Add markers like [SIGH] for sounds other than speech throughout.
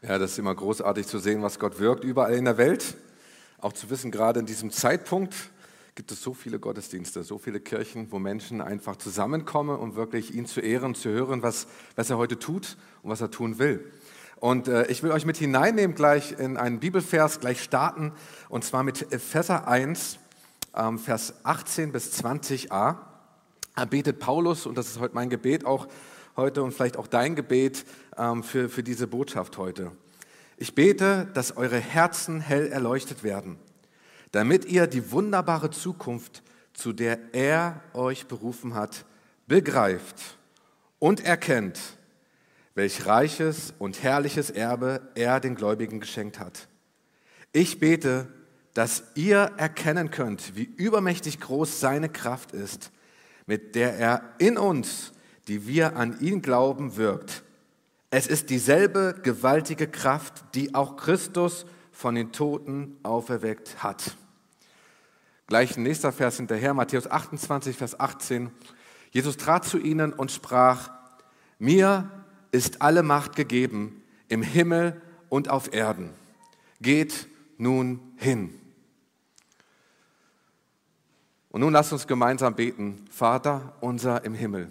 Ja, das ist immer großartig zu sehen, was Gott wirkt überall in der Welt. Auch zu wissen, gerade in diesem Zeitpunkt gibt es so viele Gottesdienste, so viele Kirchen, wo Menschen einfach zusammenkommen, um wirklich ihn zu ehren, zu hören, was, was er heute tut und was er tun will. Und äh, ich will euch mit hineinnehmen gleich in einen Bibelvers, gleich starten, und zwar mit Epheser 1, ähm, Vers 18 bis 20a. Da betet Paulus, und das ist heute mein Gebet auch heute und vielleicht auch dein Gebet ähm, für, für diese Botschaft heute. Ich bete, dass eure Herzen hell erleuchtet werden, damit ihr die wunderbare Zukunft, zu der er euch berufen hat, begreift und erkennt, welch reiches und herrliches Erbe er den Gläubigen geschenkt hat. Ich bete, dass ihr erkennen könnt, wie übermächtig groß seine Kraft ist, mit der er in uns, die wir an ihn glauben, wirkt. Es ist dieselbe gewaltige Kraft, die auch Christus von den Toten auferweckt hat. Gleich ein nächster Vers hinterher, Matthäus 28, Vers 18. Jesus trat zu ihnen und sprach, mir ist alle Macht gegeben im Himmel und auf Erden. Geht nun hin. Und nun lasst uns gemeinsam beten. Vater unser im Himmel,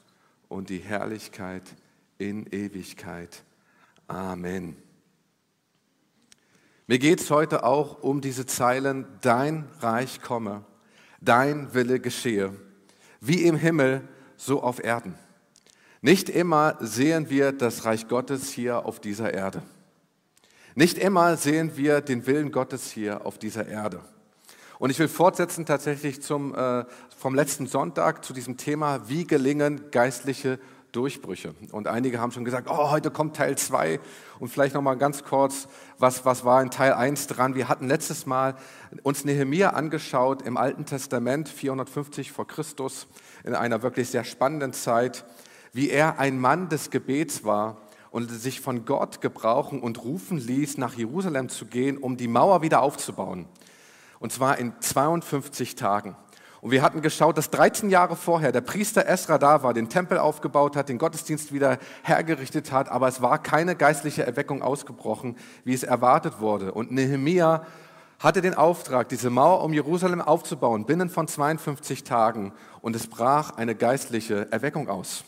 und die Herrlichkeit in Ewigkeit. Amen. Mir geht es heute auch um diese Zeilen, dein Reich komme, dein Wille geschehe, wie im Himmel, so auf Erden. Nicht immer sehen wir das Reich Gottes hier auf dieser Erde. Nicht immer sehen wir den Willen Gottes hier auf dieser Erde. Und ich will fortsetzen tatsächlich zum, äh, vom letzten Sonntag zu diesem Thema, wie gelingen geistliche Durchbrüche. Und einige haben schon gesagt, oh, heute kommt Teil 2 und vielleicht nochmal ganz kurz, was, was war in Teil 1 dran? Wir hatten letztes Mal uns Nehemia angeschaut im Alten Testament, 450 vor Christus, in einer wirklich sehr spannenden Zeit wie er ein Mann des Gebets war und sich von Gott gebrauchen und rufen ließ, nach Jerusalem zu gehen, um die Mauer wieder aufzubauen. Und zwar in 52 Tagen. Und wir hatten geschaut, dass 13 Jahre vorher der Priester Esra da war, den Tempel aufgebaut hat, den Gottesdienst wieder hergerichtet hat, aber es war keine geistliche Erweckung ausgebrochen, wie es erwartet wurde. Und Nehemia hatte den Auftrag, diese Mauer um Jerusalem aufzubauen, binnen von 52 Tagen. Und es brach eine geistliche Erweckung aus.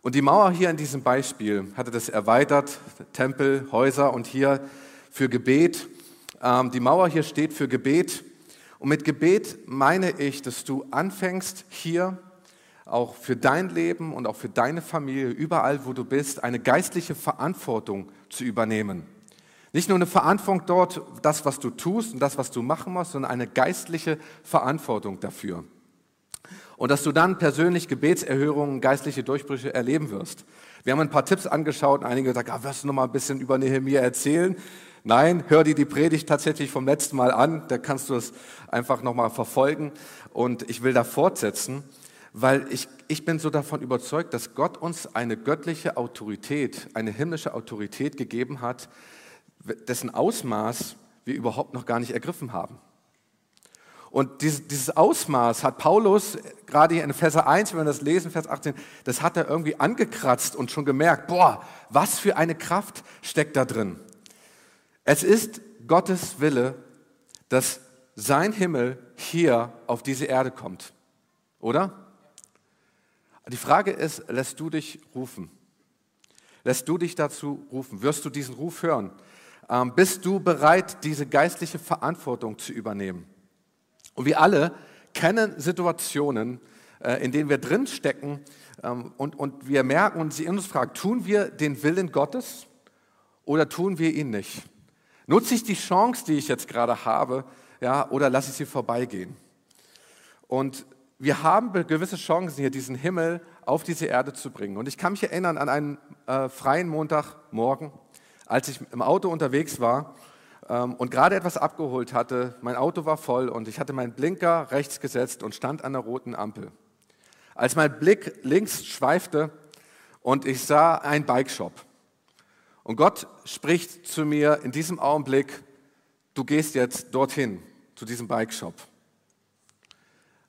Und die Mauer hier in diesem Beispiel hatte das erweitert, Tempel, Häuser und hier für Gebet. Ähm, die Mauer hier steht für Gebet. Und mit Gebet meine ich, dass du anfängst hier auch für dein Leben und auch für deine Familie, überall wo du bist, eine geistliche Verantwortung zu übernehmen. Nicht nur eine Verantwortung dort, das, was du tust und das, was du machen musst, sondern eine geistliche Verantwortung dafür und dass du dann persönlich Gebetserhörungen, geistliche Durchbrüche erleben wirst. Wir haben ein paar Tipps angeschaut und einige gesagt, ah, wirst du noch mal ein bisschen über Nehemiah erzählen? Nein, hör dir die Predigt tatsächlich vom letzten Mal an, da kannst du es einfach noch mal verfolgen und ich will da fortsetzen, weil ich, ich bin so davon überzeugt, dass Gott uns eine göttliche Autorität, eine himmlische Autorität gegeben hat, dessen Ausmaß wir überhaupt noch gar nicht ergriffen haben. Und dieses Ausmaß hat Paulus, gerade hier in Vers 1, wenn wir das lesen, Vers 18, das hat er irgendwie angekratzt und schon gemerkt, boah, was für eine Kraft steckt da drin. Es ist Gottes Wille, dass sein Himmel hier auf diese Erde kommt. Oder? Die Frage ist, lässt du dich rufen? Lässt du dich dazu rufen? Wirst du diesen Ruf hören? Ähm, bist du bereit, diese geistliche Verantwortung zu übernehmen? Und wir alle kennen Situationen, äh, in denen wir drinstecken ähm, und, und wir merken und sie uns fragen, tun wir den Willen Gottes oder tun wir ihn nicht? Nutze ich die Chance, die ich jetzt gerade habe, ja, oder lasse ich sie vorbeigehen? Und wir haben gewisse Chancen hier, diesen Himmel auf diese Erde zu bringen. Und ich kann mich erinnern an einen äh, freien Montagmorgen, als ich im Auto unterwegs war ähm, und gerade etwas abgeholt hatte. Mein Auto war voll und ich hatte meinen Blinker rechts gesetzt und stand an der roten Ampel. Als mein Blick links schweifte und ich sah einen Bikeshop. Und Gott spricht zu mir in diesem Augenblick, du gehst jetzt dorthin, zu diesem Bikeshop.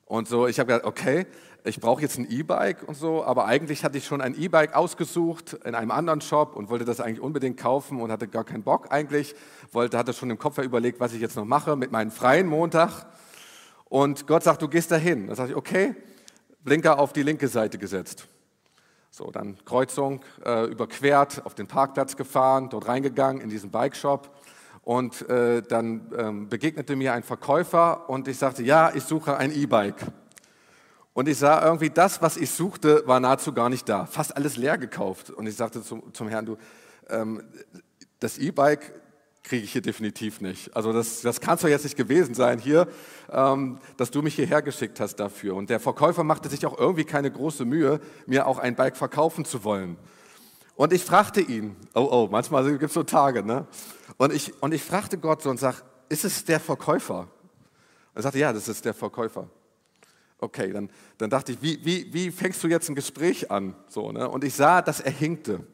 Und so, ich habe gedacht, okay, ich brauche jetzt ein E-Bike und so, aber eigentlich hatte ich schon ein E-Bike ausgesucht in einem anderen Shop und wollte das eigentlich unbedingt kaufen und hatte gar keinen Bock eigentlich, wollte, hatte schon im Kopf überlegt, was ich jetzt noch mache mit meinem freien Montag. Und Gott sagt, du gehst dahin. Da sage ich, okay, Blinker auf die linke Seite gesetzt. So, dann Kreuzung äh, überquert, auf den Parkplatz gefahren, dort reingegangen in diesen Bike-Shop und äh, dann ähm, begegnete mir ein Verkäufer und ich sagte, ja, ich suche ein E-Bike. Und ich sah irgendwie, das, was ich suchte, war nahezu gar nicht da. Fast alles leer gekauft. Und ich sagte zum, zum Herrn, du, ähm, das E-Bike kriege ich hier definitiv nicht. Also das, das kann es doch jetzt nicht gewesen sein hier, ähm, dass du mich hierher geschickt hast dafür. Und der Verkäufer machte sich auch irgendwie keine große Mühe, mir auch ein Bike verkaufen zu wollen. Und ich fragte ihn, oh oh, manchmal gibt es so Tage, ne? Und ich, und ich fragte Gott so und sag, ist es der Verkäufer? Er sagte, ja, das ist der Verkäufer. Okay, dann, dann dachte ich, wie, wie, wie fängst du jetzt ein Gespräch an? So, ne? Und ich sah, dass er hinkte.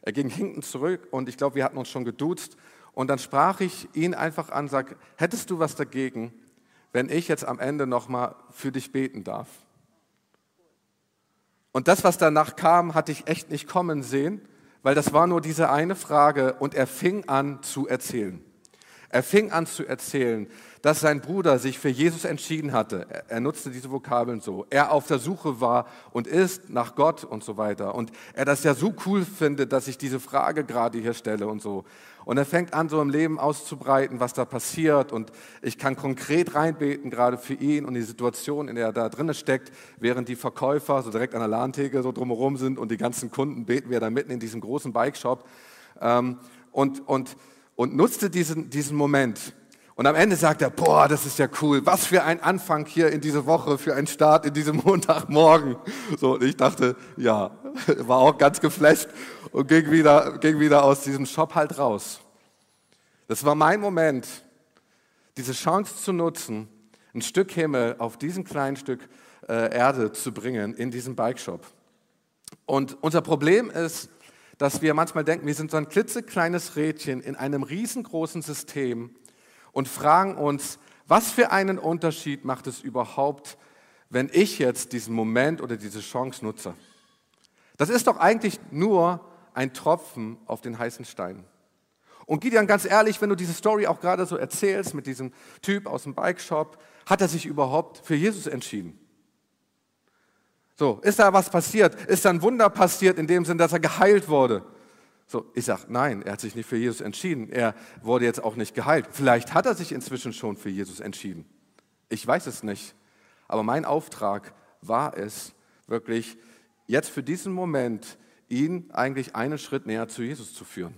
Er ging hinten zurück und ich glaube, wir hatten uns schon geduzt. Und dann sprach ich ihn einfach an, sag, hättest du was dagegen, wenn ich jetzt am Ende nochmal für dich beten darf? Und das, was danach kam, hatte ich echt nicht kommen sehen, weil das war nur diese eine Frage und er fing an zu erzählen. Er fing an zu erzählen, dass sein Bruder sich für Jesus entschieden hatte. Er nutzte diese Vokabeln so. Er auf der Suche war und ist nach Gott und so weiter. Und er das ja so cool findet, dass ich diese Frage gerade hier stelle und so. Und er fängt an, so im Leben auszubreiten, was da passiert. Und ich kann konkret reinbeten, gerade für ihn und die Situation, in der er da drin steckt, während die Verkäufer so direkt an der Ladentheke so drumherum sind und die ganzen Kunden beten wir da mitten in diesem großen Bike-Shop. Ähm, und, und und nutzte diesen, diesen Moment. Und am Ende sagt er, boah, das ist ja cool, was für ein Anfang hier in diese Woche, für einen Start in diesem [LAUGHS] Montagmorgen. So, und ich dachte, ja, [LAUGHS] war auch ganz geflasht und ging wieder, ging wieder aus diesem Shop halt raus. Das war mein Moment, diese Chance zu nutzen, ein Stück Himmel auf diesem kleinen Stück äh, Erde zu bringen in diesem Bike-Shop. Und unser Problem ist, dass wir manchmal denken, wir sind so ein klitzekleines Rädchen in einem riesengroßen System und fragen uns, was für einen Unterschied macht es überhaupt, wenn ich jetzt diesen Moment oder diese Chance nutze? Das ist doch eigentlich nur ein Tropfen auf den heißen Stein. Und Gideon, ganz ehrlich, wenn du diese Story auch gerade so erzählst mit diesem Typ aus dem Bike-Shop, hat er sich überhaupt für Jesus entschieden? So, ist da was passiert? Ist da ein Wunder passiert in dem Sinn, dass er geheilt wurde? So, ich sage, nein, er hat sich nicht für Jesus entschieden. Er wurde jetzt auch nicht geheilt. Vielleicht hat er sich inzwischen schon für Jesus entschieden. Ich weiß es nicht. Aber mein Auftrag war es, wirklich jetzt für diesen Moment ihn eigentlich einen Schritt näher zu Jesus zu führen.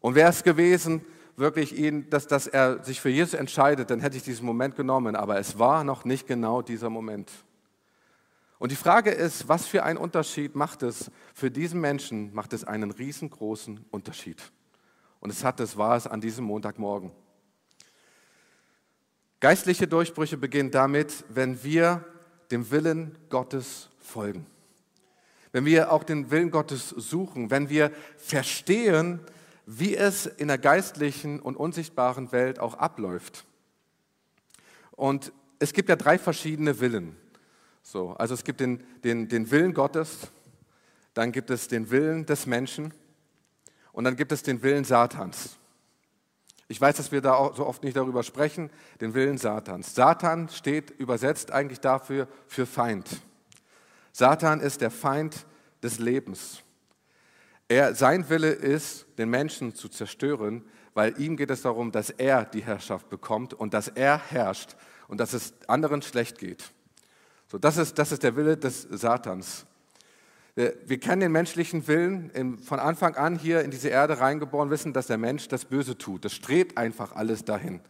Und wäre es gewesen, wirklich ihn, dass, dass er sich für Jesus entscheidet, dann hätte ich diesen Moment genommen. Aber es war noch nicht genau dieser Moment. Und die Frage ist, was für einen Unterschied macht es für diesen Menschen, macht es einen riesengroßen Unterschied. Und es hat es, war es an diesem Montagmorgen. Geistliche Durchbrüche beginnen damit, wenn wir dem Willen Gottes folgen. Wenn wir auch den Willen Gottes suchen, wenn wir verstehen, wie es in der geistlichen und unsichtbaren Welt auch abläuft. Und es gibt ja drei verschiedene Willen. So, also es gibt den, den, den Willen Gottes, dann gibt es den Willen des Menschen und dann gibt es den Willen Satans. Ich weiß, dass wir da so oft nicht darüber sprechen, den Willen Satans. Satan steht übersetzt eigentlich dafür für Feind. Satan ist der Feind des Lebens. Er, sein Wille ist, den Menschen zu zerstören, weil ihm geht es darum, dass er die Herrschaft bekommt und dass er herrscht und dass es anderen schlecht geht. So, das, ist, das ist der Wille des Satans. Wir kennen den menschlichen Willen von Anfang an hier in diese Erde reingeboren, wissen, dass der Mensch das Böse tut. Das strebt einfach alles dahin.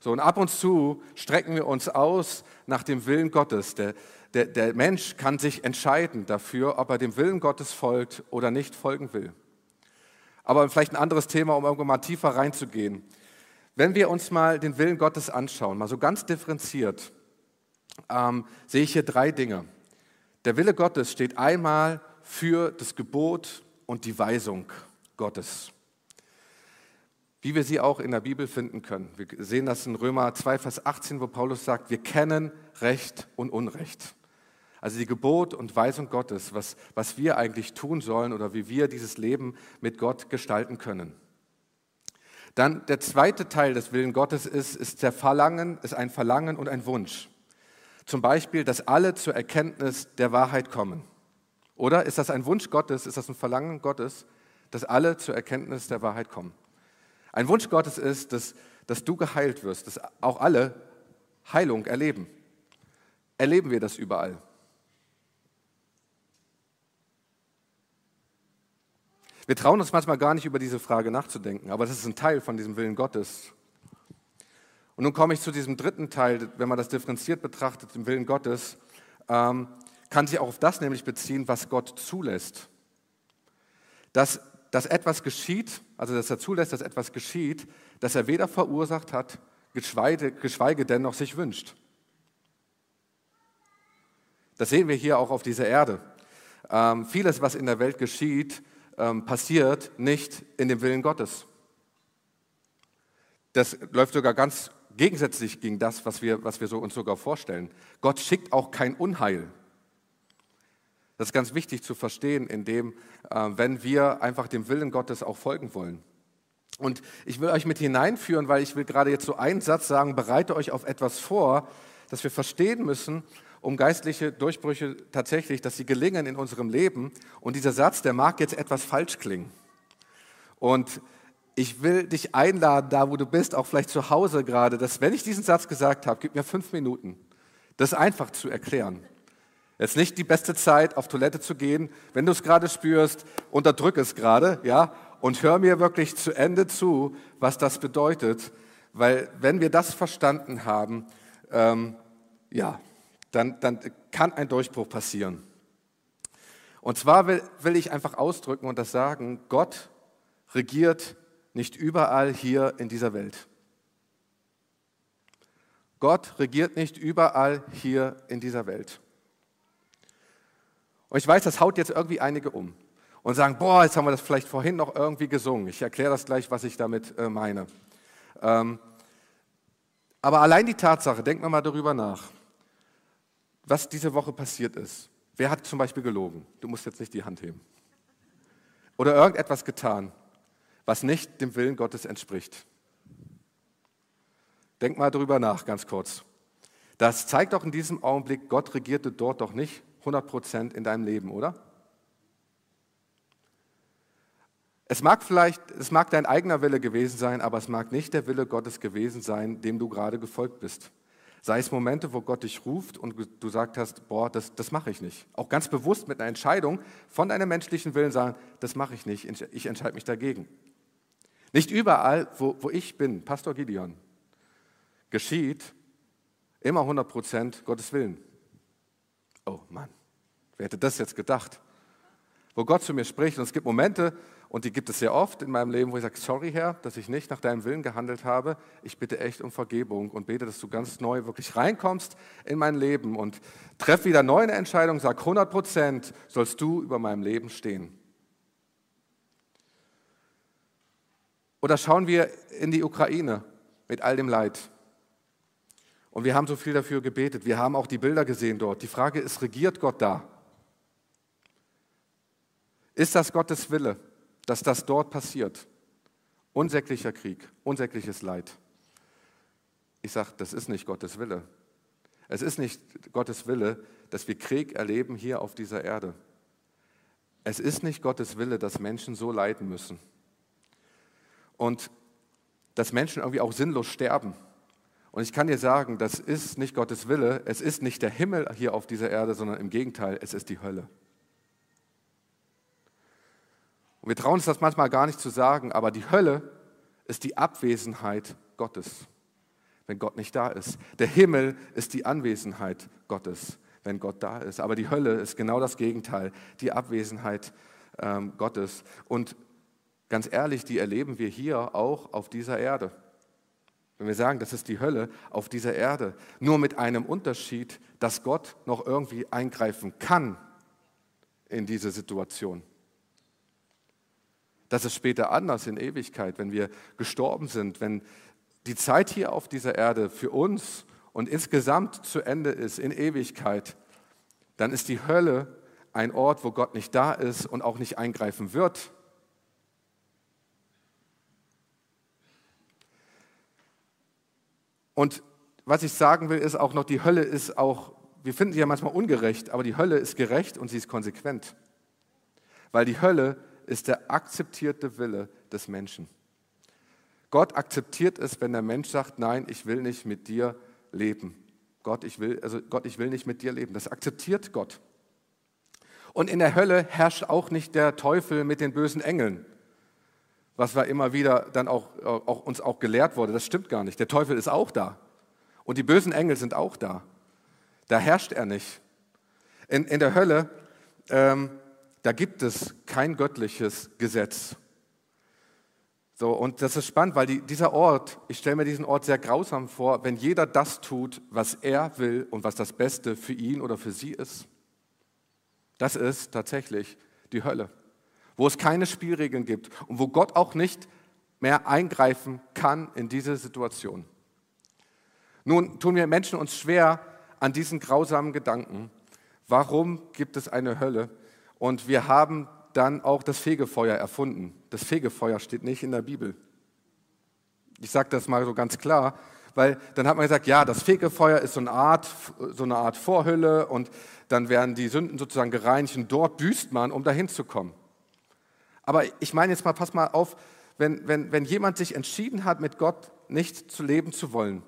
So, und ab und zu strecken wir uns aus nach dem Willen Gottes. Der, der, der Mensch kann sich entscheiden dafür, ob er dem Willen Gottes folgt oder nicht folgen will. Aber vielleicht ein anderes Thema, um irgendwann mal tiefer reinzugehen. Wenn wir uns mal den Willen Gottes anschauen, mal so ganz differenziert, ähm, sehe ich hier drei Dinge. Der Wille Gottes steht einmal für das Gebot und die Weisung Gottes. Wie wir sie auch in der Bibel finden können. Wir sehen das in Römer 2, Vers 18, wo Paulus sagt, wir kennen Recht und Unrecht. Also die Gebot und Weisung Gottes, was, was wir eigentlich tun sollen oder wie wir dieses Leben mit Gott gestalten können. Dann der zweite Teil des Willen Gottes ist, ist der Verlangen, ist ein Verlangen und ein Wunsch. Zum Beispiel, dass alle zur Erkenntnis der Wahrheit kommen. Oder ist das ein Wunsch Gottes, ist das ein Verlangen Gottes, dass alle zur Erkenntnis der Wahrheit kommen? Ein Wunsch Gottes ist, dass, dass du geheilt wirst, dass auch alle Heilung erleben. Erleben wir das überall? Wir trauen uns manchmal gar nicht über diese Frage nachzudenken, aber das ist ein Teil von diesem Willen Gottes. Und nun komme ich zu diesem dritten Teil, wenn man das differenziert betrachtet, dem Willen Gottes, ähm, kann sich auch auf das nämlich beziehen, was Gott zulässt. Dass, dass etwas geschieht, also dass er zulässt, dass etwas geschieht, das er weder verursacht hat, geschweige, geschweige denn noch sich wünscht. Das sehen wir hier auch auf dieser Erde. Ähm, vieles, was in der Welt geschieht, ähm, passiert nicht in dem Willen Gottes. Das läuft sogar ganz gegensätzlich gegen das, was wir, was wir so uns sogar vorstellen. Gott schickt auch kein Unheil. Das ist ganz wichtig zu verstehen, indem, äh, wenn wir einfach dem Willen Gottes auch folgen wollen. Und ich will euch mit hineinführen, weil ich will gerade jetzt so einen Satz sagen, bereite euch auf etwas vor, das wir verstehen müssen, um geistliche Durchbrüche tatsächlich, dass sie gelingen in unserem Leben. Und dieser Satz, der mag jetzt etwas falsch klingen. Und ich will dich einladen, da wo du bist, auch vielleicht zu Hause gerade, dass wenn ich diesen Satz gesagt habe, gib mir fünf Minuten, das einfach zu erklären. Jetzt nicht die beste Zeit, auf Toilette zu gehen. Wenn du es gerade spürst, unterdrück es gerade, ja, und hör mir wirklich zu Ende zu, was das bedeutet. Weil wenn wir das verstanden haben, ähm, ja, dann, dann kann ein Durchbruch passieren. Und zwar will, will ich einfach ausdrücken und das sagen, Gott regiert nicht überall hier in dieser Welt. Gott regiert nicht überall hier in dieser Welt. Und ich weiß, das haut jetzt irgendwie einige um und sagen, boah, jetzt haben wir das vielleicht vorhin noch irgendwie gesungen. Ich erkläre das gleich, was ich damit äh, meine. Ähm, aber allein die Tatsache, denken wir mal darüber nach, was diese Woche passiert ist. Wer hat zum Beispiel gelogen? Du musst jetzt nicht die Hand heben. Oder irgendetwas getan, was nicht dem Willen Gottes entspricht. Denk mal darüber nach, ganz kurz. Das zeigt doch in diesem Augenblick, Gott regierte dort doch nicht 100 Prozent in deinem Leben, oder? Es mag vielleicht, es mag dein eigener Wille gewesen sein, aber es mag nicht der Wille Gottes gewesen sein, dem du gerade gefolgt bist. Sei es Momente, wo Gott dich ruft und du sagt hast, boah, das, das mache ich nicht. Auch ganz bewusst mit einer Entscheidung von deinem menschlichen Willen sagen, das mache ich nicht, ich entscheide mich dagegen. Nicht überall, wo, wo ich bin, Pastor Gideon, geschieht immer 100 Prozent Gottes Willen. Oh Mann, wer hätte das jetzt gedacht? Wo Gott zu mir spricht und es gibt Momente, und die gibt es sehr oft in meinem Leben, wo ich sage, sorry Herr, dass ich nicht nach deinem Willen gehandelt habe. Ich bitte echt um Vergebung und bete, dass du ganz neu wirklich reinkommst in mein Leben und treff wieder neu eine Entscheidung, sag 100 Prozent sollst du über meinem Leben stehen. Oder schauen wir in die Ukraine mit all dem Leid. Und wir haben so viel dafür gebetet. Wir haben auch die Bilder gesehen dort. Die Frage ist, regiert Gott da? Ist das Gottes Wille? Dass das dort passiert. Unsäglicher Krieg, unsägliches Leid. Ich sage, das ist nicht Gottes Wille. Es ist nicht Gottes Wille, dass wir Krieg erleben hier auf dieser Erde. Es ist nicht Gottes Wille, dass Menschen so leiden müssen. Und dass Menschen irgendwie auch sinnlos sterben. Und ich kann dir sagen, das ist nicht Gottes Wille, es ist nicht der Himmel hier auf dieser Erde, sondern im Gegenteil, es ist die Hölle. Und wir trauen uns das manchmal gar nicht zu sagen, aber die Hölle ist die Abwesenheit Gottes, wenn Gott nicht da ist. Der Himmel ist die Anwesenheit Gottes, wenn Gott da ist. Aber die Hölle ist genau das Gegenteil, die Abwesenheit ähm, Gottes. Und ganz ehrlich, die erleben wir hier auch auf dieser Erde. Wenn wir sagen, das ist die Hölle auf dieser Erde, nur mit einem Unterschied, dass Gott noch irgendwie eingreifen kann in diese Situation. Das ist später anders in Ewigkeit, wenn wir gestorben sind, wenn die Zeit hier auf dieser Erde für uns und insgesamt zu Ende ist in Ewigkeit, dann ist die Hölle ein Ort, wo Gott nicht da ist und auch nicht eingreifen wird. Und was ich sagen will, ist auch noch, die Hölle ist auch, wir finden sie ja manchmal ungerecht, aber die Hölle ist gerecht und sie ist konsequent. Weil die Hölle ist der akzeptierte Wille des Menschen. Gott akzeptiert es, wenn der Mensch sagt, nein, ich will nicht mit dir leben. Gott, ich will, also Gott, ich will nicht mit dir leben. Das akzeptiert Gott. Und in der Hölle herrscht auch nicht der Teufel mit den bösen Engeln, was wir immer wieder dann auch, auch uns auch gelehrt wurde. Das stimmt gar nicht. Der Teufel ist auch da. Und die bösen Engel sind auch da. Da herrscht er nicht. In, in der Hölle, ähm, da gibt es kein göttliches Gesetz. So, und das ist spannend, weil die, dieser Ort, ich stelle mir diesen Ort sehr grausam vor, wenn jeder das tut, was er will und was das Beste für ihn oder für sie ist. Das ist tatsächlich die Hölle, wo es keine Spielregeln gibt und wo Gott auch nicht mehr eingreifen kann in diese Situation. Nun tun wir Menschen uns schwer an diesen grausamen Gedanken. Warum gibt es eine Hölle? Und wir haben dann auch das Fegefeuer erfunden. Das Fegefeuer steht nicht in der Bibel. Ich sage das mal so ganz klar, weil dann hat man gesagt, ja, das Fegefeuer ist so eine Art, so eine Art Vorhülle und dann werden die Sünden sozusagen gereinigt und dort büßt man, um dahin zu kommen. Aber ich meine jetzt mal, pass mal auf, wenn, wenn, wenn jemand sich entschieden hat, mit Gott nicht zu leben zu wollen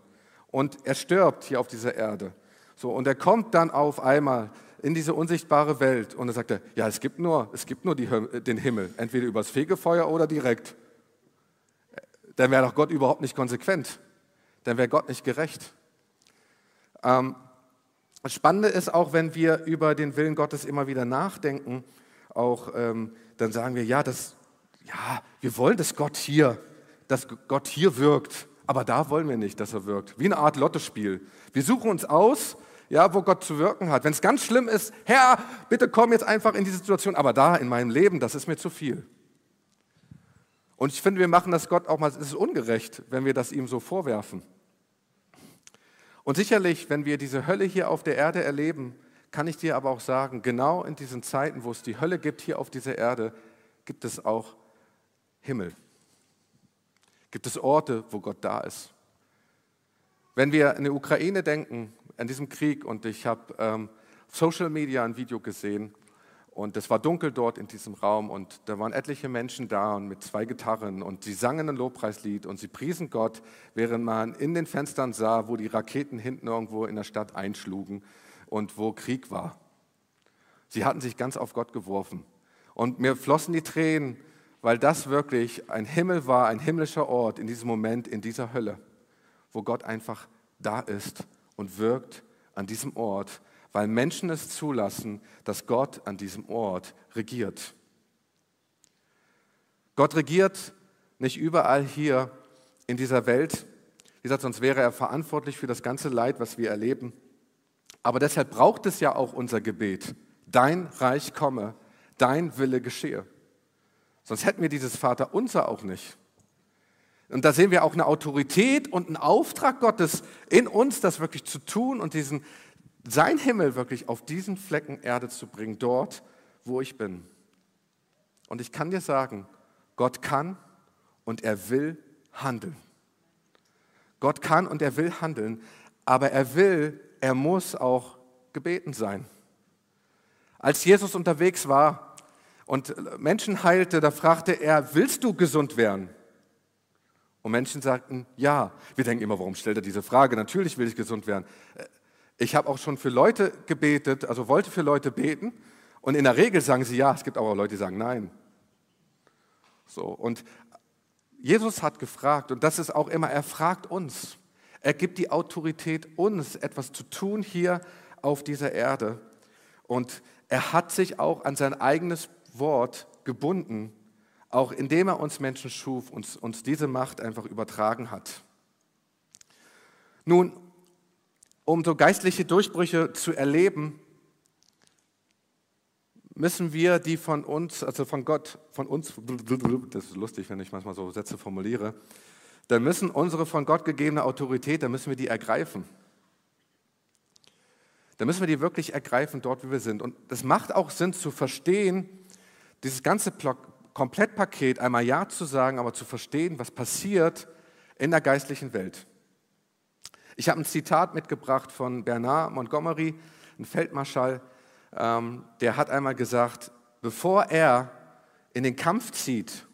und er stirbt hier auf dieser Erde, so, und er kommt dann auf einmal in diese unsichtbare Welt und er sagt, ja, es gibt nur, es gibt nur die, den Himmel, entweder übers Fegefeuer oder direkt. Dann wäre doch Gott überhaupt nicht konsequent. Dann wäre Gott nicht gerecht. Ähm, das Spannende ist auch, wenn wir über den Willen Gottes immer wieder nachdenken, auch ähm, dann sagen wir, ja, das, ja, wir wollen, dass Gott hier, dass Gott hier wirkt, aber da wollen wir nicht, dass er wirkt. Wie eine Art Lottospiel. Wir suchen uns aus, ja, wo Gott zu wirken hat. Wenn es ganz schlimm ist, Herr, bitte komm jetzt einfach in die Situation, aber da in meinem Leben, das ist mir zu viel. Und ich finde, wir machen das Gott auch mal, es ist ungerecht, wenn wir das ihm so vorwerfen. Und sicherlich, wenn wir diese Hölle hier auf der Erde erleben, kann ich dir aber auch sagen, genau in diesen Zeiten, wo es die Hölle gibt hier auf dieser Erde, gibt es auch Himmel. Gibt es Orte, wo Gott da ist. Wenn wir in die Ukraine denken, an diesem Krieg und ich habe ähm, Social Media ein Video gesehen und es war dunkel dort in diesem Raum und da waren etliche Menschen da und mit zwei Gitarren und sie sangen ein Lobpreislied und sie priesen Gott, während man in den Fenstern sah, wo die Raketen hinten irgendwo in der Stadt einschlugen und wo Krieg war. Sie hatten sich ganz auf Gott geworfen und mir flossen die Tränen, weil das wirklich ein Himmel war, ein himmlischer Ort in diesem Moment, in dieser Hölle, wo Gott einfach da ist und wirkt an diesem Ort, weil Menschen es zulassen, dass Gott an diesem Ort regiert. Gott regiert nicht überall hier in dieser Welt. Wie gesagt, sonst wäre er verantwortlich für das ganze Leid, was wir erleben. Aber deshalb braucht es ja auch unser Gebet. Dein Reich komme, dein Wille geschehe. Sonst hätten wir dieses Vaterunser auch nicht. Und da sehen wir auch eine Autorität und einen Auftrag Gottes in uns, das wirklich zu tun und diesen, sein Himmel wirklich auf diesen Flecken Erde zu bringen, dort, wo ich bin. Und ich kann dir sagen, Gott kann und er will handeln. Gott kann und er will handeln, aber er will, er muss auch gebeten sein. Als Jesus unterwegs war und Menschen heilte, da fragte er, willst du gesund werden? Und Menschen sagten, ja. Wir denken immer, warum stellt er diese Frage? Natürlich will ich gesund werden. Äh, ich habe auch schon für Leute gebetet, also wollte für Leute beten. Und in der Regel sagen sie ja. Es gibt aber auch Leute, die sagen nein. So, und Jesus hat gefragt, und das ist auch immer, er fragt uns. Er gibt die Autorität, uns etwas zu tun hier auf dieser Erde. Und er hat sich auch an sein eigenes Wort gebunden auch indem er uns Menschen schuf, uns, uns diese Macht einfach übertragen hat. Nun, um so geistliche Durchbrüche zu erleben, müssen wir die von uns, also von Gott, von uns, das ist lustig, wenn ich manchmal so Sätze formuliere, dann müssen unsere von Gott gegebene Autorität, dann müssen wir die ergreifen. Dann müssen wir die wirklich ergreifen dort, wie wir sind. Und es macht auch Sinn zu verstehen, dieses ganze Komplettpaket, einmal Ja zu sagen, aber zu verstehen, was passiert in der geistlichen Welt. Ich habe ein Zitat mitgebracht von Bernard Montgomery, ein Feldmarschall, ähm, der hat einmal gesagt, bevor er in den Kampf zieht,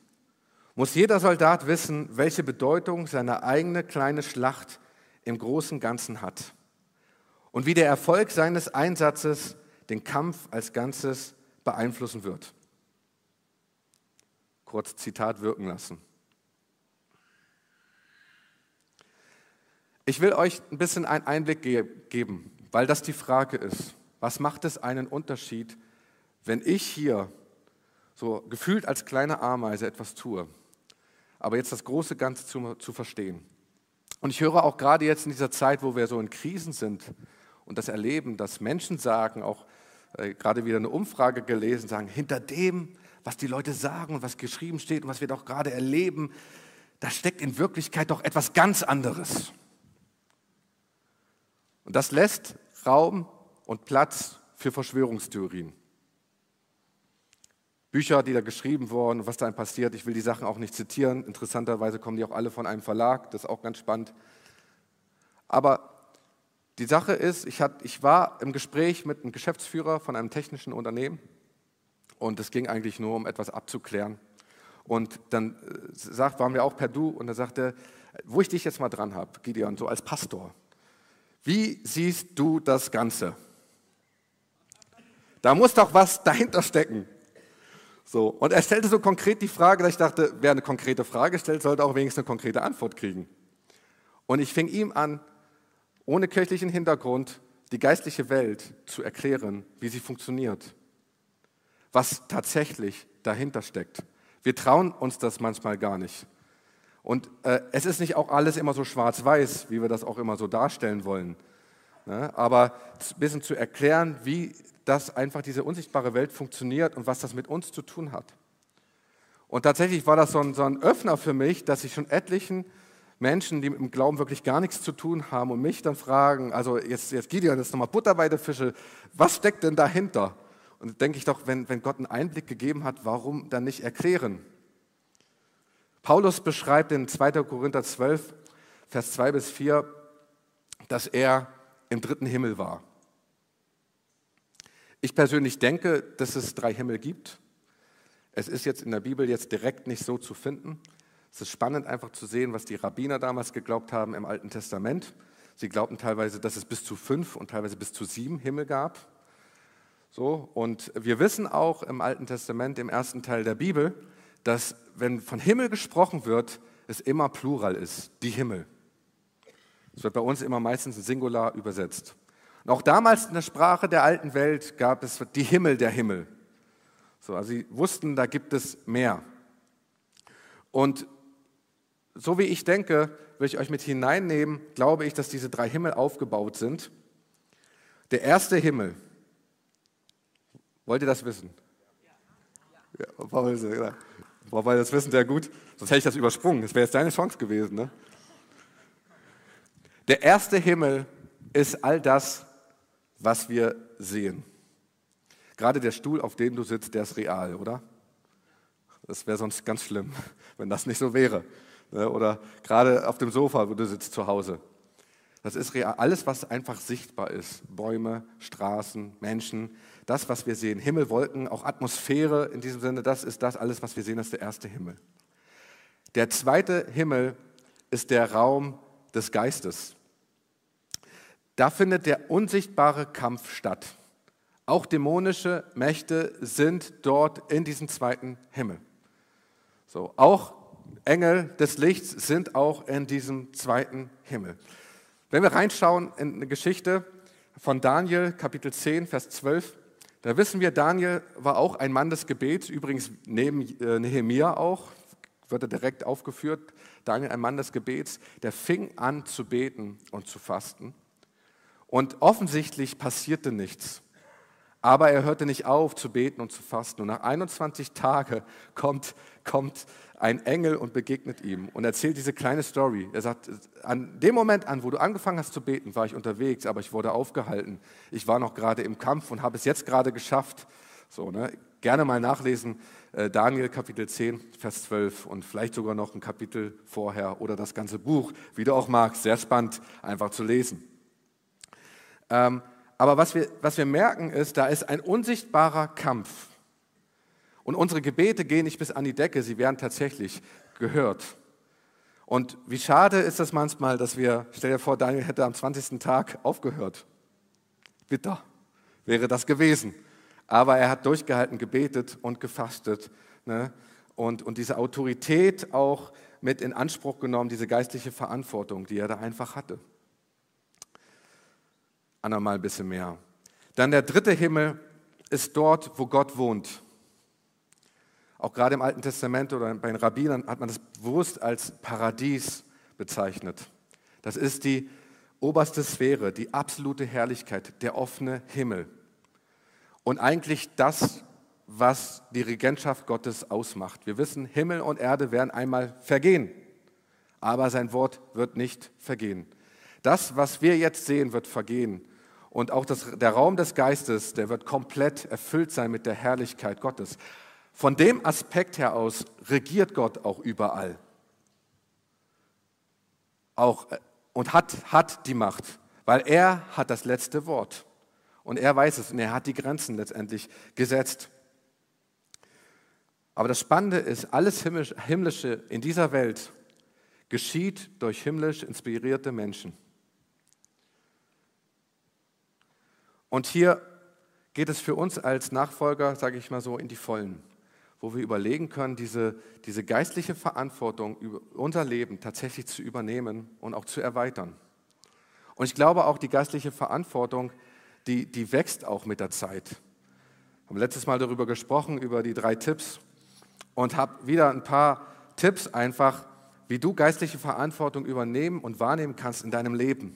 muss jeder Soldat wissen, welche Bedeutung seine eigene kleine Schlacht im großen Ganzen hat und wie der Erfolg seines Einsatzes den Kampf als Ganzes beeinflussen wird. Kurz Zitat wirken lassen. Ich will euch ein bisschen einen Einblick ge geben, weil das die Frage ist. Was macht es einen Unterschied, wenn ich hier so gefühlt als kleine Ameise etwas tue, aber jetzt das große Ganze zu, zu verstehen? Und ich höre auch gerade jetzt in dieser Zeit, wo wir so in Krisen sind und das erleben, dass Menschen sagen, auch äh, gerade wieder eine Umfrage gelesen, sagen, hinter dem, was die Leute sagen und was geschrieben steht und was wir doch gerade erleben, da steckt in Wirklichkeit doch etwas ganz anderes. Und das lässt Raum und Platz für Verschwörungstheorien. Bücher, die da geschrieben wurden, was da passiert, ich will die Sachen auch nicht zitieren. Interessanterweise kommen die auch alle von einem Verlag, das ist auch ganz spannend. Aber die Sache ist, ich, war im Gespräch mit einem Geschäftsführer von einem technischen Unternehmen und es ging eigentlich nur um etwas abzuklären. Und dann äh, sagt, waren wir auch per Du und er sagte, wo ich dich jetzt mal dran habe, Gideon, so als Pastor, wie siehst du das Ganze? Da muss doch was [LAUGHS] dahinter stecken. So, und er stellte so konkret die Frage, dass ich dachte, wer eine konkrete Frage stellt, sollte auch wenigstens eine konkrete Antwort kriegen. Und ich fing ihm an, ohne kirchlichen Hintergrund die geistliche Welt zu erklären, wie sie funktioniert, was tatsächlich dahinter steckt. Wir trauen uns das manchmal gar nicht. Und äh, es ist nicht auch alles immer so schwarz-weiß, wie wir das auch immer so darstellen wollen. Ne? Aber ein bisschen zu erklären, wie dass einfach diese unsichtbare Welt funktioniert und was das mit uns zu tun hat. Und tatsächlich war das so ein, so ein Öffner für mich, dass ich schon etlichen Menschen, die mit dem Glauben wirklich gar nichts zu tun haben und mich dann fragen, also jetzt, jetzt Gideon, jetzt nochmal Butter bei der Fische, was steckt denn dahinter? Und denke ich doch, wenn, wenn Gott einen Einblick gegeben hat, warum dann nicht erklären? Paulus beschreibt in 2. Korinther 12, Vers 2 bis 4, dass er im dritten Himmel war. Ich persönlich denke, dass es drei Himmel gibt. Es ist jetzt in der Bibel jetzt direkt nicht so zu finden. Es ist spannend einfach zu sehen, was die Rabbiner damals geglaubt haben im Alten Testament. Sie glaubten teilweise, dass es bis zu fünf und teilweise bis zu sieben Himmel gab. So, und wir wissen auch im Alten Testament, im ersten Teil der Bibel, dass wenn von Himmel gesprochen wird, es immer Plural ist, die Himmel. Es wird bei uns immer meistens in Singular übersetzt. Und auch damals in der Sprache der alten Welt gab es die Himmel der Himmel. So, also sie wussten, da gibt es mehr. Und so wie ich denke, will ich euch mit hineinnehmen, glaube ich, dass diese drei Himmel aufgebaut sind. Der erste Himmel. Wollt ihr das wissen? Ja, Paul. Paul, das wissen sehr gut. Sonst hätte ich das übersprungen. Das wäre jetzt deine Chance gewesen. Ne? Der erste Himmel ist all das, was wir sehen. Gerade der Stuhl, auf dem du sitzt, der ist real, oder? Das wäre sonst ganz schlimm, [LAUGHS] wenn das nicht so wäre. Ne? Oder gerade auf dem Sofa, wo du sitzt zu Hause. Das ist real. Alles, was einfach sichtbar ist. Bäume, Straßen, Menschen, das, was wir sehen. Himmel, Wolken, auch Atmosphäre in diesem Sinne, das ist das alles, was wir sehen, das ist der erste Himmel. Der zweite Himmel ist der Raum des Geistes. Da findet der unsichtbare Kampf statt. Auch dämonische Mächte sind dort in diesem zweiten Himmel. So, auch Engel des Lichts sind auch in diesem zweiten Himmel. Wenn wir reinschauen in eine Geschichte von Daniel, Kapitel 10, Vers 12, Da wissen wir, Daniel war auch ein Mann des Gebets, übrigens neben äh, Nehemia auch, wird er direkt aufgeführt. Daniel, ein Mann des Gebets, der fing an zu beten und zu fasten. Und offensichtlich passierte nichts. Aber er hörte nicht auf zu beten und zu fasten. Und nach 21 Tagen kommt, kommt ein Engel und begegnet ihm und erzählt diese kleine Story. Er sagt, an dem Moment an, wo du angefangen hast zu beten, war ich unterwegs, aber ich wurde aufgehalten. Ich war noch gerade im Kampf und habe es jetzt gerade geschafft. So, ne? Gerne mal nachlesen, äh, Daniel Kapitel 10, Vers 12 und vielleicht sogar noch ein Kapitel vorher oder das ganze Buch, wie du auch magst. Sehr spannend, einfach zu lesen. Ähm, aber was wir, was wir merken ist, da ist ein unsichtbarer Kampf. Und unsere Gebete gehen nicht bis an die Decke, sie werden tatsächlich gehört. Und wie schade ist es manchmal, dass wir, stell dir vor, Daniel hätte am 20. Tag aufgehört. Bitter wäre das gewesen. Aber er hat durchgehalten, gebetet und gefastet. Ne? Und, und diese Autorität auch mit in Anspruch genommen, diese geistliche Verantwortung, die er da einfach hatte. Anna mal ein bisschen mehr. Dann der dritte Himmel ist dort, wo Gott wohnt. Auch gerade im Alten Testament oder bei den Rabbinern hat man das bewusst als Paradies bezeichnet. Das ist die oberste Sphäre, die absolute Herrlichkeit, der offene Himmel. Und eigentlich das, was die Regentschaft Gottes ausmacht. Wir wissen, Himmel und Erde werden einmal vergehen, aber sein Wort wird nicht vergehen. Das, was wir jetzt sehen, wird vergehen. Und auch das, der Raum des Geistes, der wird komplett erfüllt sein mit der Herrlichkeit Gottes. Von dem Aspekt her aus regiert Gott auch überall. Auch, äh, und hat, hat die Macht, weil er hat das letzte Wort. Und er weiß es und er hat die Grenzen letztendlich gesetzt. Aber das Spannende ist, alles Himmlische in dieser Welt geschieht durch himmlisch inspirierte Menschen. Und hier geht es für uns als Nachfolger, sage ich mal so, in die Vollen wo wir überlegen können, diese, diese geistliche Verantwortung über unser Leben tatsächlich zu übernehmen und auch zu erweitern. Und ich glaube auch, die geistliche Verantwortung, die, die wächst auch mit der Zeit. Wir haben letztes Mal darüber gesprochen, über die drei Tipps und habe wieder ein paar Tipps einfach, wie du geistliche Verantwortung übernehmen und wahrnehmen kannst in deinem Leben.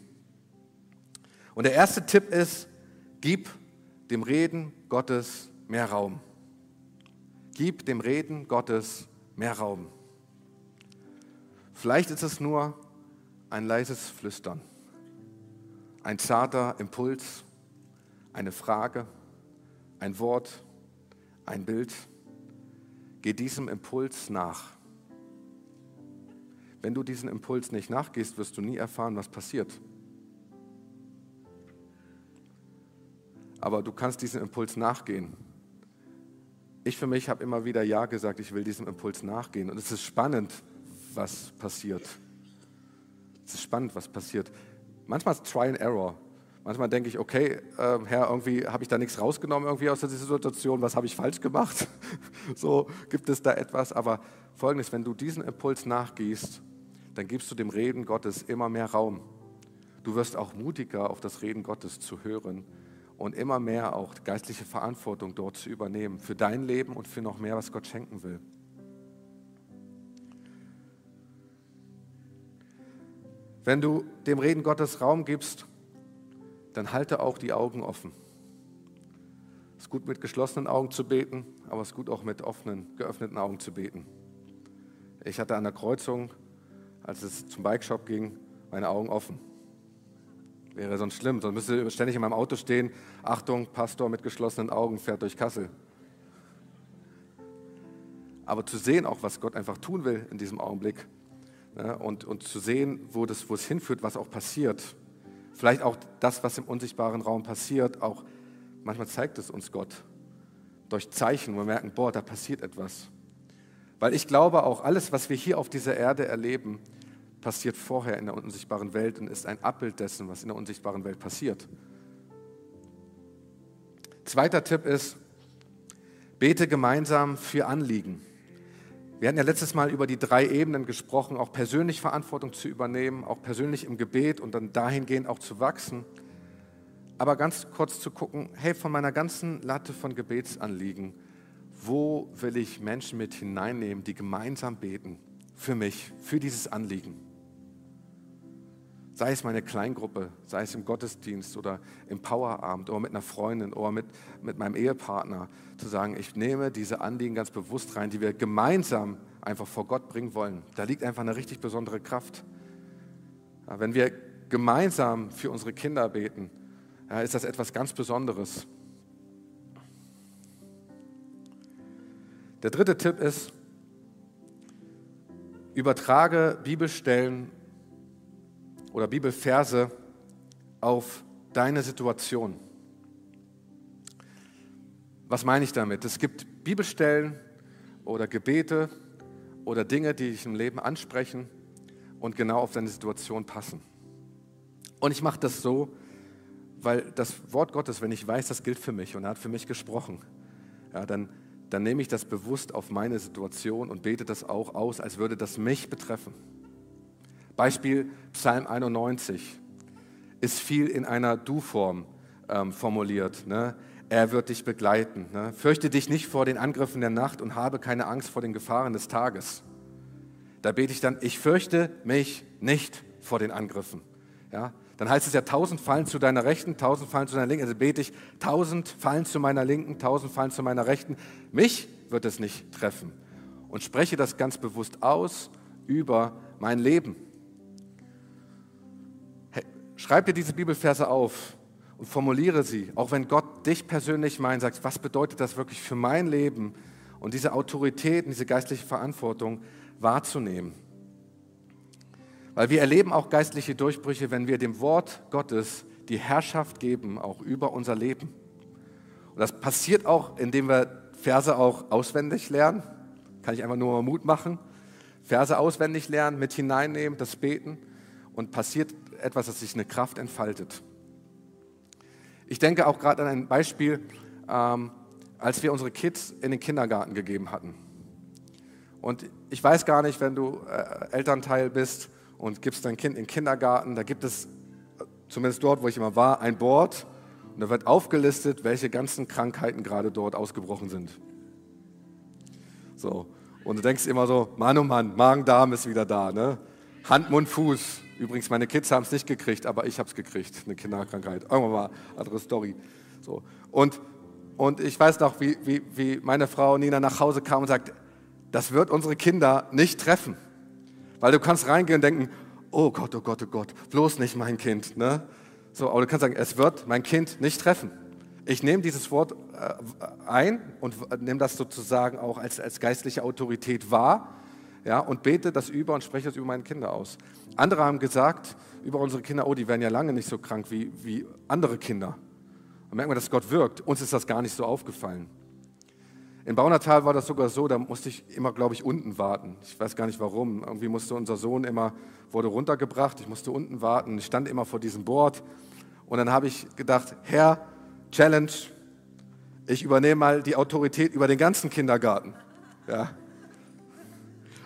Und der erste Tipp ist, gib dem Reden Gottes mehr Raum. Gib dem Reden Gottes mehr Raum. Vielleicht ist es nur ein leises Flüstern, ein zarter Impuls, eine Frage, ein Wort, ein Bild. Geh diesem Impuls nach. Wenn du diesen Impuls nicht nachgehst, wirst du nie erfahren, was passiert. Aber du kannst diesem Impuls nachgehen ich für mich habe immer wieder Ja gesagt, ich will diesem Impuls nachgehen. Und es ist spannend, was passiert. Es ist spannend, was passiert. Manchmal ist Try and Error. Manchmal denke ich, okay, äh, Herr, irgendwie habe ich da nichts rausgenommen irgendwie aus dieser Situation, was habe ich falsch gemacht? [LAUGHS] so gibt es da etwas. Aber folgendes, wenn du diesen Impuls nachgehst, dann gibst du dem Reden Gottes immer mehr Raum. Du wirst auch mutiger, auf das Reden Gottes zu hören und immer mehr auch geistliche Verantwortung dort zu übernehmen für dein Leben und für noch mehr, was Gott schenken will. Wenn du dem Reden Gottes Raum gibst, dann halte auch die Augen offen. Es ist gut mit geschlossenen Augen zu beten, aber es ist gut auch mit offenen, geöffneten Augen zu beten. Ich hatte an der Kreuzung, als es zum Bikeshop ging, meine Augen offen. Wäre sonst schlimm, sonst müsste ständig in meinem Auto stehen, Achtung, Pastor mit geschlossenen Augen fährt durch Kassel. Aber zu sehen auch, was Gott einfach tun will in diesem Augenblick ja, und, und zu sehen, wo, das, wo es hinführt, was auch passiert. Vielleicht auch das, was im unsichtbaren Raum passiert, auch manchmal zeigt es uns Gott durch Zeichen, wo wir merken, boah, da passiert etwas. Weil ich glaube auch, alles, was wir hier auf dieser Erde erleben, passiert vorher in der unsichtbaren Welt und ist ein Abbild dessen, was in der unsichtbaren Welt passiert. Zweiter Tipp ist, bete gemeinsam für Anliegen. Wir hatten ja letztes Mal über die drei Ebenen gesprochen, auch persönlich Verantwortung zu übernehmen, auch persönlich im Gebet und dann dahingehend auch zu wachsen. aber ganz kurz zu gucken, hey, von meiner ganzen Latte von Gebetsanliegen, wo will ich Menschen mit hineinnehmen, die gemeinsam beten für mich, für dieses Anliegen? Sei es meine Kleingruppe, sei es im Gottesdienst oder im Powerabend oder mit einer Freundin oder mit, mit meinem Ehepartner, zu sagen, ich nehme diese Anliegen ganz bewusst rein, die wir gemeinsam einfach vor Gott bringen wollen. Da liegt einfach eine richtig besondere Kraft. Ja, wenn wir gemeinsam für unsere Kinder beten, ja, ist das etwas ganz Besonderes. Der dritte Tipp ist, übertrage Bibelstellen oder Bibelverse auf deine Situation. Was meine ich damit? Es gibt Bibelstellen oder Gebete oder Dinge, die dich im Leben ansprechen und genau auf deine Situation passen. Und ich mache das so, weil das Wort Gottes, wenn ich weiß, das gilt für mich und er hat für mich gesprochen, ja, dann, dann nehme ich das bewusst auf meine Situation und bete das auch aus, als würde das mich betreffen. Beispiel Psalm 91 ist viel in einer Du-Form ähm, formuliert. Ne? Er wird dich begleiten. Ne? Fürchte dich nicht vor den Angriffen der Nacht und habe keine Angst vor den Gefahren des Tages. Da bete ich dann, ich fürchte mich nicht vor den Angriffen. Ja? Dann heißt es ja, tausend fallen zu deiner Rechten, tausend fallen zu deiner Linken. Also bete ich, tausend fallen zu meiner Linken, tausend fallen zu meiner Rechten. Mich wird es nicht treffen. Und spreche das ganz bewusst aus über mein Leben. Schreib dir diese Bibelverse auf und formuliere sie, auch wenn Gott dich persönlich meint, sagst, was bedeutet das wirklich für mein Leben und diese Autorität, diese geistliche Verantwortung wahrzunehmen. Weil wir erleben auch geistliche Durchbrüche, wenn wir dem Wort Gottes die Herrschaft geben, auch über unser Leben. Und das passiert auch, indem wir Verse auch auswendig lernen. Kann ich einfach nur Mut machen. Verse auswendig lernen, mit hineinnehmen, das Beten. Und passiert etwas, das sich eine Kraft entfaltet. Ich denke auch gerade an ein Beispiel, ähm, als wir unsere Kids in den Kindergarten gegeben hatten. Und ich weiß gar nicht, wenn du äh, Elternteil bist und gibst dein Kind in den Kindergarten, da gibt es, zumindest dort, wo ich immer war, ein Board und da wird aufgelistet, welche ganzen Krankheiten gerade dort ausgebrochen sind. So. Und du denkst immer so, Mann, oh Mann, Magen-Darm ist wieder da, ne? Hand, Mund, Fuß, Übrigens, meine Kids haben es nicht gekriegt, aber ich habe es gekriegt, eine Kinderkrankheit. Irgendwann mal, andere Story. So. Und, und ich weiß noch, wie, wie, wie meine Frau Nina nach Hause kam und sagt, das wird unsere Kinder nicht treffen. Weil du kannst reingehen und denken, oh Gott, oh Gott, oh Gott, bloß nicht mein Kind. Ne? So, aber du kannst sagen, es wird mein Kind nicht treffen. Ich nehme dieses Wort äh, ein und nehme das sozusagen auch als, als geistliche Autorität wahr ja, und bete das über und spreche das über meine Kinder aus. Andere haben gesagt über unsere Kinder, oh, die werden ja lange nicht so krank wie, wie andere Kinder. Dann merkt man, dass Gott wirkt. Uns ist das gar nicht so aufgefallen. In Baunatal war das sogar so, da musste ich immer, glaube ich, unten warten. Ich weiß gar nicht warum. Irgendwie musste unser Sohn immer, wurde runtergebracht, ich musste unten warten. Ich stand immer vor diesem Board. Und dann habe ich gedacht, Herr, Challenge, ich übernehme mal die Autorität über den ganzen Kindergarten. Ja.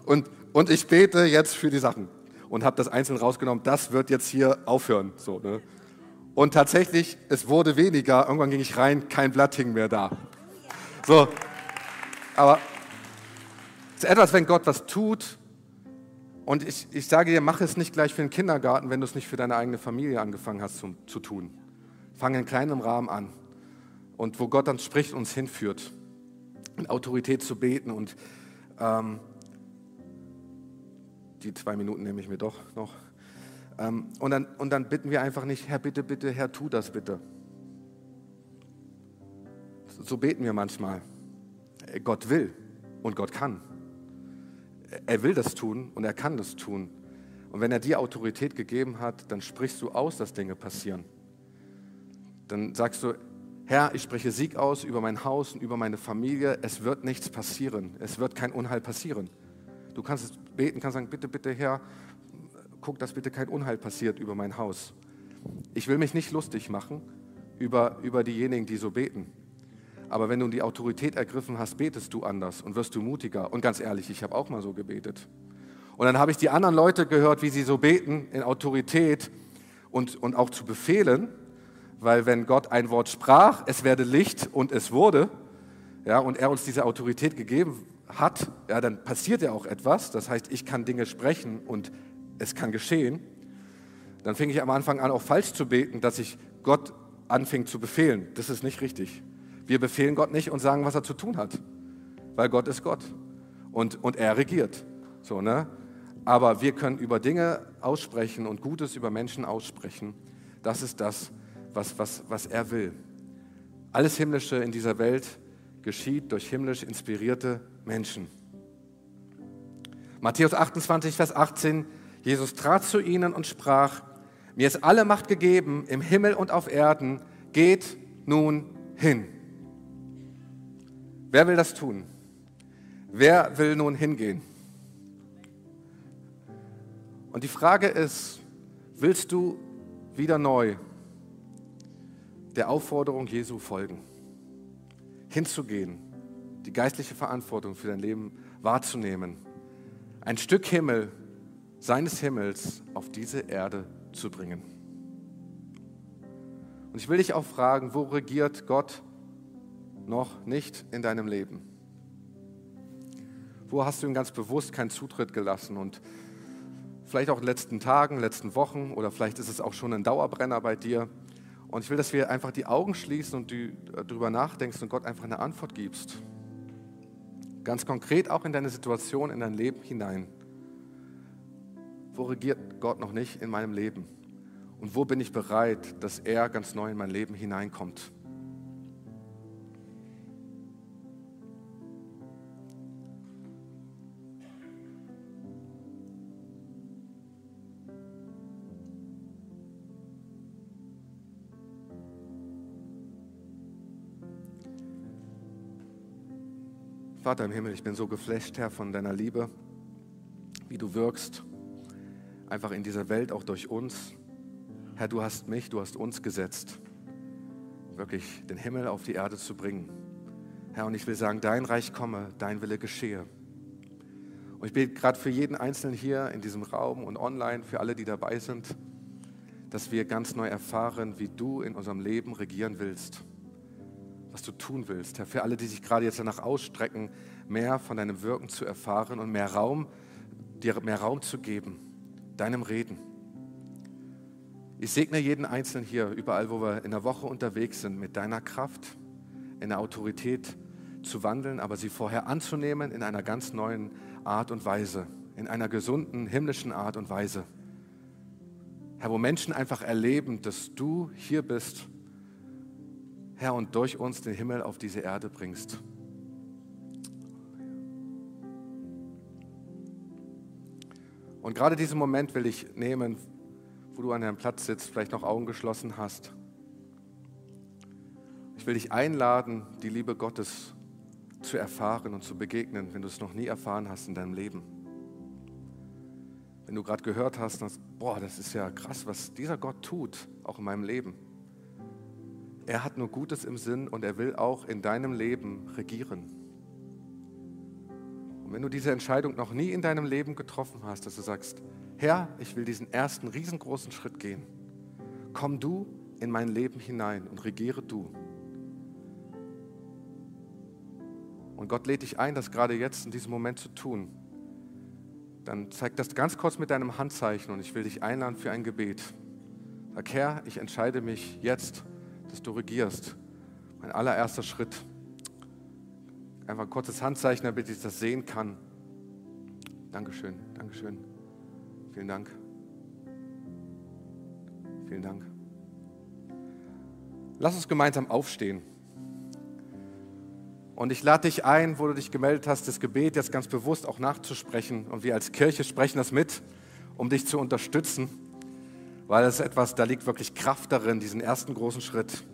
Und, und ich bete jetzt für die Sachen und habe das einzeln rausgenommen. Das wird jetzt hier aufhören. So, ne? Und tatsächlich, es wurde weniger. Irgendwann ging ich rein, kein Blatt hing mehr da. So, aber es ist etwas, wenn Gott was tut. Und ich, ich sage dir, mach es nicht gleich für den Kindergarten, wenn du es nicht für deine eigene Familie angefangen hast zu, zu tun. Fang in kleinem Rahmen an. Und wo Gott dann spricht, uns hinführt. In Autorität zu beten und ähm, die zwei Minuten nehme ich mir doch noch. Ähm, und, dann, und dann bitten wir einfach nicht, Herr, bitte, bitte, Herr, tu das bitte. So beten wir manchmal. Gott will und Gott kann. Er will das tun und er kann das tun. Und wenn er dir Autorität gegeben hat, dann sprichst du aus, dass Dinge passieren. Dann sagst du, Herr, ich spreche Sieg aus über mein Haus und über meine Familie. Es wird nichts passieren. Es wird kein Unheil passieren. Du kannst beten, kannst sagen, bitte, bitte, Herr, guck, dass bitte kein Unheil passiert über mein Haus. Ich will mich nicht lustig machen über, über diejenigen, die so beten. Aber wenn du die Autorität ergriffen hast, betest du anders und wirst du mutiger. Und ganz ehrlich, ich habe auch mal so gebetet. Und dann habe ich die anderen Leute gehört, wie sie so beten in Autorität und, und auch zu befehlen. weil wenn Gott ein Wort sprach, es werde Licht und es wurde, ja, und er uns diese Autorität gegeben hat, ja, dann passiert ja auch etwas. Das heißt, ich kann Dinge sprechen und es kann geschehen. Dann fing ich am Anfang an, auch falsch zu beten, dass ich Gott anfing zu befehlen. Das ist nicht richtig. Wir befehlen Gott nicht und sagen, was er zu tun hat, weil Gott ist Gott und, und er regiert. So, ne? Aber wir können über Dinge aussprechen und Gutes über Menschen aussprechen. Das ist das, was, was, was er will. Alles Himmlische in dieser Welt geschieht durch himmlisch inspirierte Menschen. Matthäus 28, Vers 18, Jesus trat zu ihnen und sprach, mir ist alle Macht gegeben im Himmel und auf Erden, geht nun hin. Wer will das tun? Wer will nun hingehen? Und die Frage ist, willst du wieder neu der Aufforderung Jesu folgen? Hinzugehen, die geistliche Verantwortung für dein Leben wahrzunehmen, ein Stück Himmel, seines Himmels auf diese Erde zu bringen. Und ich will dich auch fragen, wo regiert Gott noch nicht in deinem Leben? Wo hast du ihm ganz bewusst keinen Zutritt gelassen? Und vielleicht auch in den letzten Tagen, letzten Wochen oder vielleicht ist es auch schon ein Dauerbrenner bei dir. Und ich will, dass wir einfach die Augen schließen und du darüber nachdenkst und Gott einfach eine Antwort gibst. Ganz konkret auch in deine Situation, in dein Leben hinein. Wo regiert Gott noch nicht in meinem Leben? Und wo bin ich bereit, dass er ganz neu in mein Leben hineinkommt? Vater im Himmel, ich bin so geflasht, Herr, von deiner Liebe, wie du wirkst, einfach in dieser Welt, auch durch uns. Herr, du hast mich, du hast uns gesetzt, wirklich den Himmel auf die Erde zu bringen. Herr, und ich will sagen, dein Reich komme, dein Wille geschehe. Und ich bete gerade für jeden Einzelnen hier in diesem Raum und online, für alle, die dabei sind, dass wir ganz neu erfahren, wie du in unserem Leben regieren willst was du tun willst. Herr, für alle, die sich gerade jetzt danach ausstrecken, mehr von deinem Wirken zu erfahren und mehr Raum, dir mehr Raum zu geben, deinem Reden. Ich segne jeden Einzelnen hier, überall, wo wir in der Woche unterwegs sind, mit deiner Kraft, in der Autorität zu wandeln, aber sie vorher anzunehmen in einer ganz neuen Art und Weise, in einer gesunden, himmlischen Art und Weise. Herr, wo Menschen einfach erleben, dass du hier bist Herr, und durch uns den Himmel auf diese Erde bringst. Und gerade diesen Moment will ich nehmen, wo du an deinem Platz sitzt, vielleicht noch Augen geschlossen hast. Ich will dich einladen, die Liebe Gottes zu erfahren und zu begegnen, wenn du es noch nie erfahren hast in deinem Leben. Wenn du gerade gehört hast, dass, boah, das ist ja krass, was dieser Gott tut, auch in meinem Leben. Er hat nur Gutes im Sinn und er will auch in deinem Leben regieren. Und wenn du diese Entscheidung noch nie in deinem Leben getroffen hast, dass du sagst, Herr, ich will diesen ersten riesengroßen Schritt gehen, komm du in mein Leben hinein und regiere du. Und Gott lädt dich ein, das gerade jetzt in diesem Moment zu tun. Dann zeig das ganz kurz mit deinem Handzeichen und ich will dich einladen für ein Gebet. Sag, Herr, ich entscheide mich jetzt dass du regierst. Mein allererster Schritt. Einfach ein kurzes Handzeichen, damit ich das sehen kann. Dankeschön, Dankeschön. Vielen Dank. Vielen Dank. Lass uns gemeinsam aufstehen. Und ich lade dich ein, wo du dich gemeldet hast, das Gebet jetzt ganz bewusst auch nachzusprechen. Und wir als Kirche sprechen das mit, um dich zu unterstützen weil es etwas, da liegt wirklich Kraft darin, diesen ersten großen Schritt.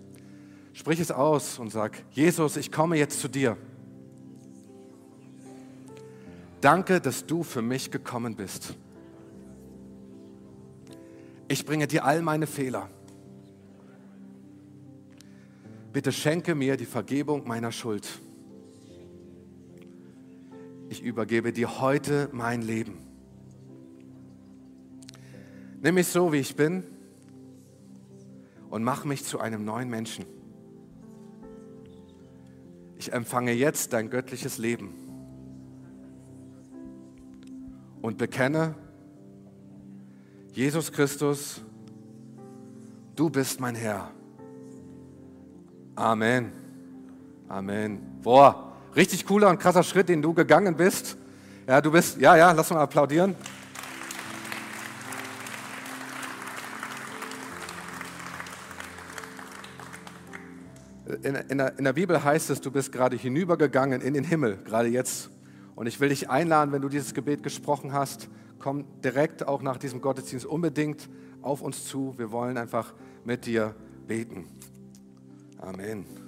Sprich es aus und sag, Jesus, ich komme jetzt zu dir. Danke, dass du für mich gekommen bist. Ich bringe dir all meine Fehler. Bitte schenke mir die Vergebung meiner Schuld. Ich übergebe dir heute mein Leben. Nimm mich so, wie ich bin und mach mich zu einem neuen Menschen. Ich empfange jetzt dein göttliches Leben und bekenne, Jesus Christus, du bist mein Herr. Amen. Amen. Boah, richtig cooler und krasser Schritt, den du gegangen bist. Ja, du bist, ja, ja, lass mal applaudieren. In, in, der, in der Bibel heißt es, du bist gerade hinübergegangen in den Himmel, gerade jetzt. Und ich will dich einladen, wenn du dieses Gebet gesprochen hast, komm direkt auch nach diesem Gottesdienst unbedingt auf uns zu. Wir wollen einfach mit dir beten. Amen.